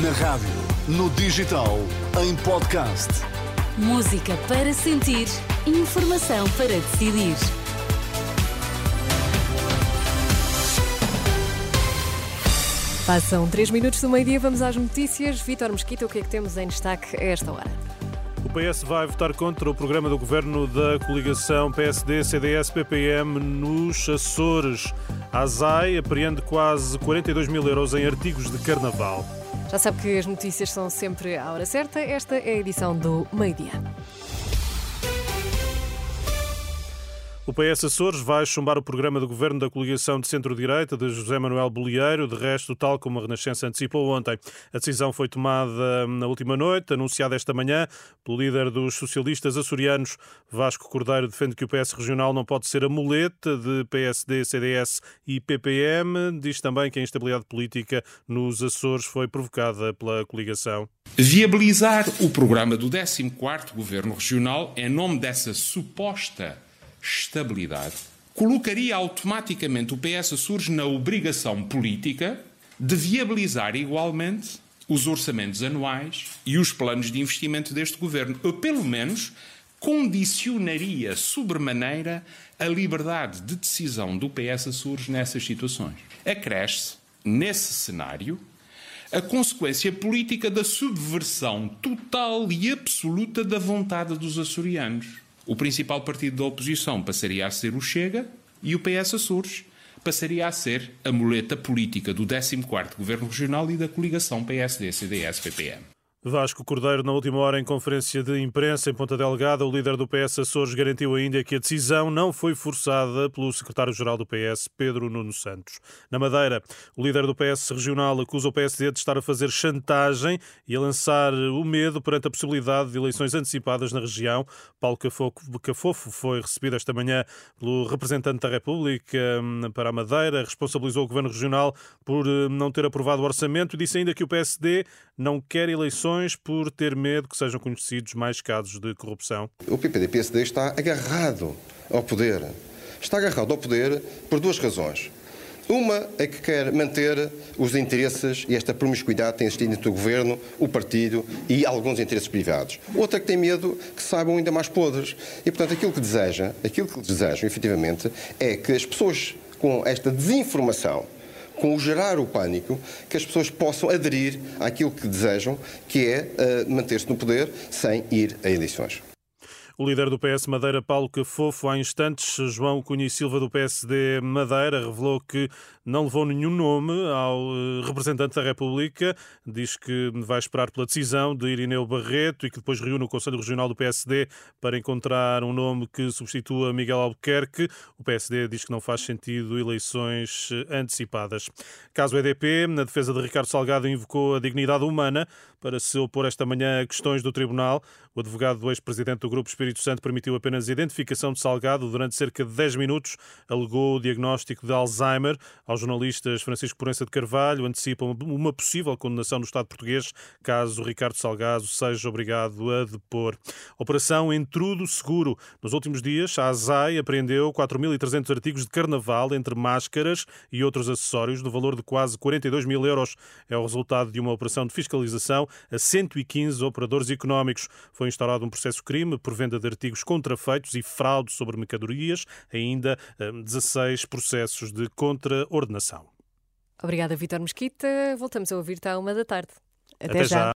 Na rádio, no digital, em podcast. Música para sentir, informação para decidir. Passam 3 minutos do meio-dia, vamos às notícias. Vítor Mosquita, o que é que temos em destaque a esta hora? O PS vai votar contra o programa do governo da coligação PSD-CDS-PPM nos Açores. A ASAI apreende quase 42 mil euros em artigos de carnaval. Já sabe que as notícias são sempre à hora certa. Esta é a edição do meio-dia. O PS Açores vai chumbar o programa do governo da coligação de centro-direita de José Manuel Bolieiro, de resto, tal como a Renascença antecipou ontem. A decisão foi tomada na última noite, anunciada esta manhã pelo líder dos socialistas açorianos. Vasco Cordeiro defende que o PS regional não pode ser a muleta de PSD, CDS e PPM. Diz também que a instabilidade política nos Açores foi provocada pela coligação. Viabilizar o programa do 14º Governo Regional em nome dessa suposta estabilidade, colocaria automaticamente o PS Açores na obrigação política de viabilizar igualmente os orçamentos anuais e os planos de investimento deste governo. Ou, pelo menos, condicionaria sobremaneira a liberdade de decisão do PS Açores nessas situações. Acresce, nesse cenário, a consequência política da subversão total e absoluta da vontade dos açorianos. O principal partido da oposição passaria a ser o Chega e o PS Açores passaria a ser a muleta política do 14º Governo Regional e da coligação PSD-CDS-PPM. Vasco Cordeiro, na última hora, em conferência de imprensa em Ponta Delgada, o líder do PS Açores garantiu ainda que a decisão não foi forçada pelo secretário-geral do PS, Pedro Nuno Santos. Na Madeira, o líder do PS regional acusa o PSD de estar a fazer chantagem e a lançar o medo perante a possibilidade de eleições antecipadas na região. Paulo Cafofo foi recebido esta manhã pelo representante da República hum, para a Madeira, responsabilizou o governo regional por hum, não ter aprovado o orçamento e disse ainda que o PSD não quer eleições por ter medo que sejam conhecidos mais casos de corrupção. O PPD-PSD está agarrado ao poder. Está agarrado ao poder por duas razões. Uma é que quer manter os interesses e esta promiscuidade tem existido entre o governo, o partido e alguns interesses privados. Outra que tem medo que saibam ainda mais podres. E, portanto, aquilo que deseja, aquilo que desejam, efetivamente, é que as pessoas com esta desinformação com o gerar o pânico, que as pessoas possam aderir àquilo que desejam, que é uh, manter-se no poder sem ir a eleições. O líder do PS Madeira, Paulo Cafofo, há instantes, João Cunha e Silva do PSD Madeira, revelou que não levou nenhum nome ao eh, representante da República. Diz que vai esperar pela decisão de Irineu Barreto e que depois reúne o Conselho Regional do PSD para encontrar um nome que substitua Miguel Albuquerque. O PSD diz que não faz sentido eleições eh, antecipadas. Caso EDP, na defesa de Ricardo Salgado, invocou a dignidade humana para se opor esta manhã a questões do Tribunal. O advogado do ex-presidente do Grupo Espírito Santo permitiu apenas a identificação de Salgado durante cerca de 10 minutos. Alegou o diagnóstico de Alzheimer. Aos jornalistas Francisco Porença de Carvalho antecipam uma possível condenação no Estado português caso Ricardo Salgado seja obrigado a depor. Operação Entrudo Seguro. Nos últimos dias, a ASAI apreendeu 4.300 artigos de carnaval, entre máscaras e outros acessórios, do valor de quase 42 mil euros. É o resultado de uma operação de fiscalização a 115 operadores económicos. Foi instaurado um processo-crime por venda de artigos contrafeitos e fraude sobre mercadorias, ainda 16 hum, processos de contraordenação. Obrigada, Vitor Mesquita. Voltamos a ouvir-te à uma da tarde. Até, Até já. já.